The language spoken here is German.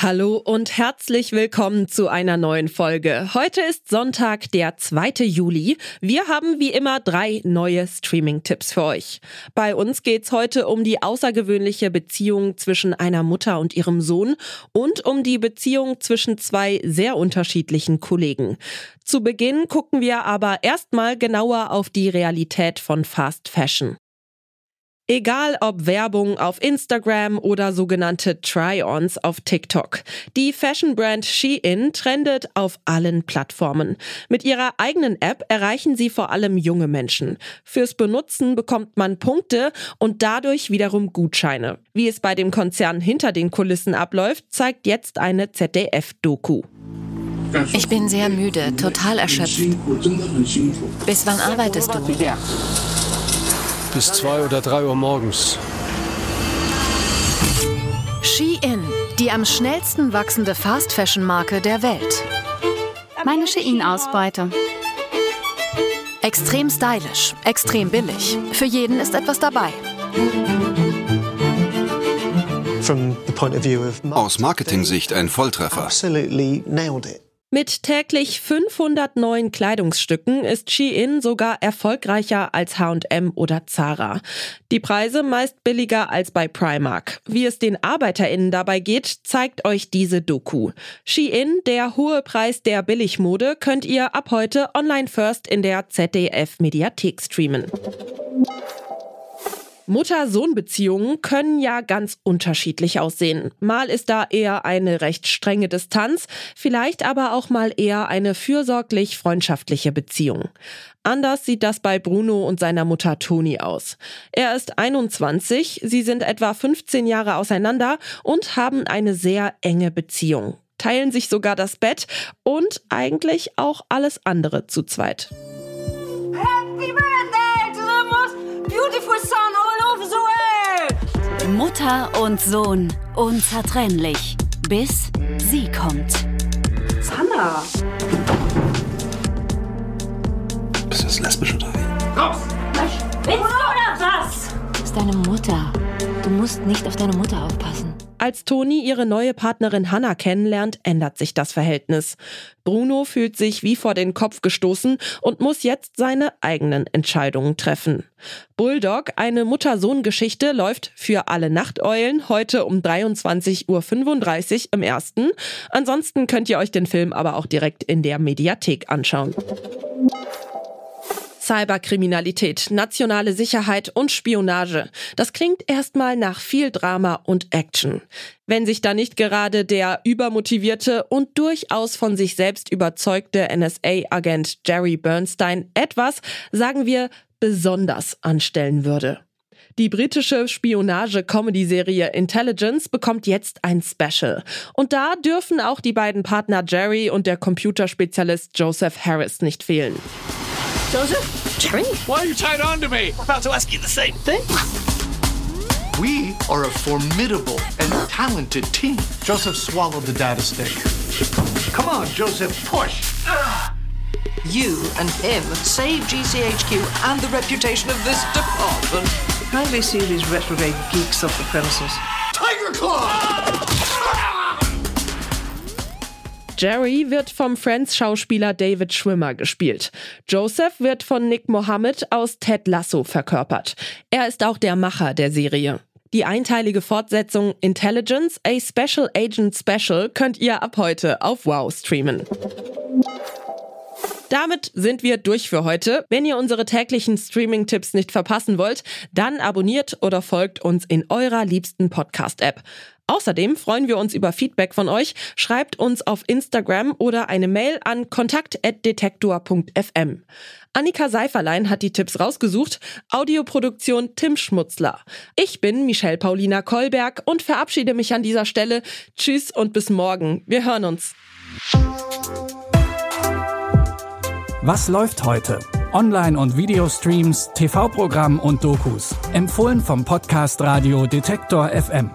Hallo und herzlich willkommen zu einer neuen Folge. Heute ist Sonntag, der 2. Juli. Wir haben wie immer drei neue Streaming-Tipps für euch. Bei uns geht's heute um die außergewöhnliche Beziehung zwischen einer Mutter und ihrem Sohn und um die Beziehung zwischen zwei sehr unterschiedlichen Kollegen. Zu Beginn gucken wir aber erstmal genauer auf die Realität von Fast Fashion. Egal ob Werbung auf Instagram oder sogenannte Try-ons auf TikTok. Die Fashion-Brand Shein trendet auf allen Plattformen. Mit ihrer eigenen App erreichen sie vor allem junge Menschen. Fürs Benutzen bekommt man Punkte und dadurch wiederum Gutscheine. Wie es bei dem Konzern hinter den Kulissen abläuft, zeigt jetzt eine ZDF-Doku. Ich bin sehr müde, total erschöpft. Bis wann arbeitest du? Bis zwei oder drei Uhr morgens. Shein, die am schnellsten wachsende Fast-Fashion-Marke der Welt. Meine Shein-Ausbeute. Extrem stylisch, extrem billig. Für jeden ist etwas dabei. Aus Marketing-Sicht ein Volltreffer. Mit täglich 500 neuen Kleidungsstücken ist Shein sogar erfolgreicher als H&M oder Zara. Die Preise meist billiger als bei Primark. Wie es den ArbeiterInnen dabei geht, zeigt euch diese Doku. Shein, der hohe Preis der Billigmode, könnt ihr ab heute online first in der ZDF Mediathek streamen. Mutter-Sohn-Beziehungen können ja ganz unterschiedlich aussehen. Mal ist da eher eine recht strenge Distanz, vielleicht aber auch mal eher eine fürsorglich freundschaftliche Beziehung. Anders sieht das bei Bruno und seiner Mutter Toni aus. Er ist 21, sie sind etwa 15 Jahre auseinander und haben eine sehr enge Beziehung, teilen sich sogar das Bett und eigentlich auch alles andere zu zweit. Mutter und Sohn, unzertrennlich. Bis sie kommt. Sanna! Bist du jetzt lesbisch oder wie? Raus! Willst du oder was? Das ist deine Mutter. Du musst nicht auf deine Mutter aufpassen. Als Toni ihre neue Partnerin Hannah kennenlernt, ändert sich das Verhältnis. Bruno fühlt sich wie vor den Kopf gestoßen und muss jetzt seine eigenen Entscheidungen treffen. Bulldog, eine Mutter-Sohn-Geschichte, läuft für alle Nachteulen heute um 23.35 Uhr im ersten. Ansonsten könnt ihr euch den Film aber auch direkt in der Mediathek anschauen. Cyberkriminalität, nationale Sicherheit und Spionage. Das klingt erstmal nach viel Drama und Action. Wenn sich da nicht gerade der übermotivierte und durchaus von sich selbst überzeugte NSA-Agent Jerry Bernstein etwas, sagen wir, besonders anstellen würde. Die britische Spionage-Comedy-Serie Intelligence bekommt jetzt ein Special. Und da dürfen auch die beiden Partner Jerry und der Computerspezialist Joseph Harris nicht fehlen. Joseph? Jerry? Why are you tied on to me? I'm About to ask you the same thing. We are a formidable and talented team. Joseph swallowed the data stick. Come on, Joseph, push. Ah! You and him saved GCHQ and the reputation of this department. Kindly see these retrograde geeks off the premises. Tiger Claw! Jerry wird vom Friends-Schauspieler David Schwimmer gespielt. Joseph wird von Nick Mohammed aus Ted Lasso verkörpert. Er ist auch der Macher der Serie. Die einteilige Fortsetzung Intelligence, a Special Agent Special könnt ihr ab heute auf Wow streamen. Damit sind wir durch für heute. Wenn ihr unsere täglichen Streaming-Tipps nicht verpassen wollt, dann abonniert oder folgt uns in eurer liebsten Podcast-App. Außerdem freuen wir uns über Feedback von euch. Schreibt uns auf Instagram oder eine Mail an kontakt.detektor.fm. Annika Seiferlein hat die Tipps rausgesucht. Audioproduktion Tim Schmutzler. Ich bin Michelle Paulina Kolberg und verabschiede mich an dieser Stelle. Tschüss und bis morgen. Wir hören uns. Was läuft heute? Online- und Videostreams, TV-Programm und Dokus. Empfohlen vom Podcast Radio Detektor FM.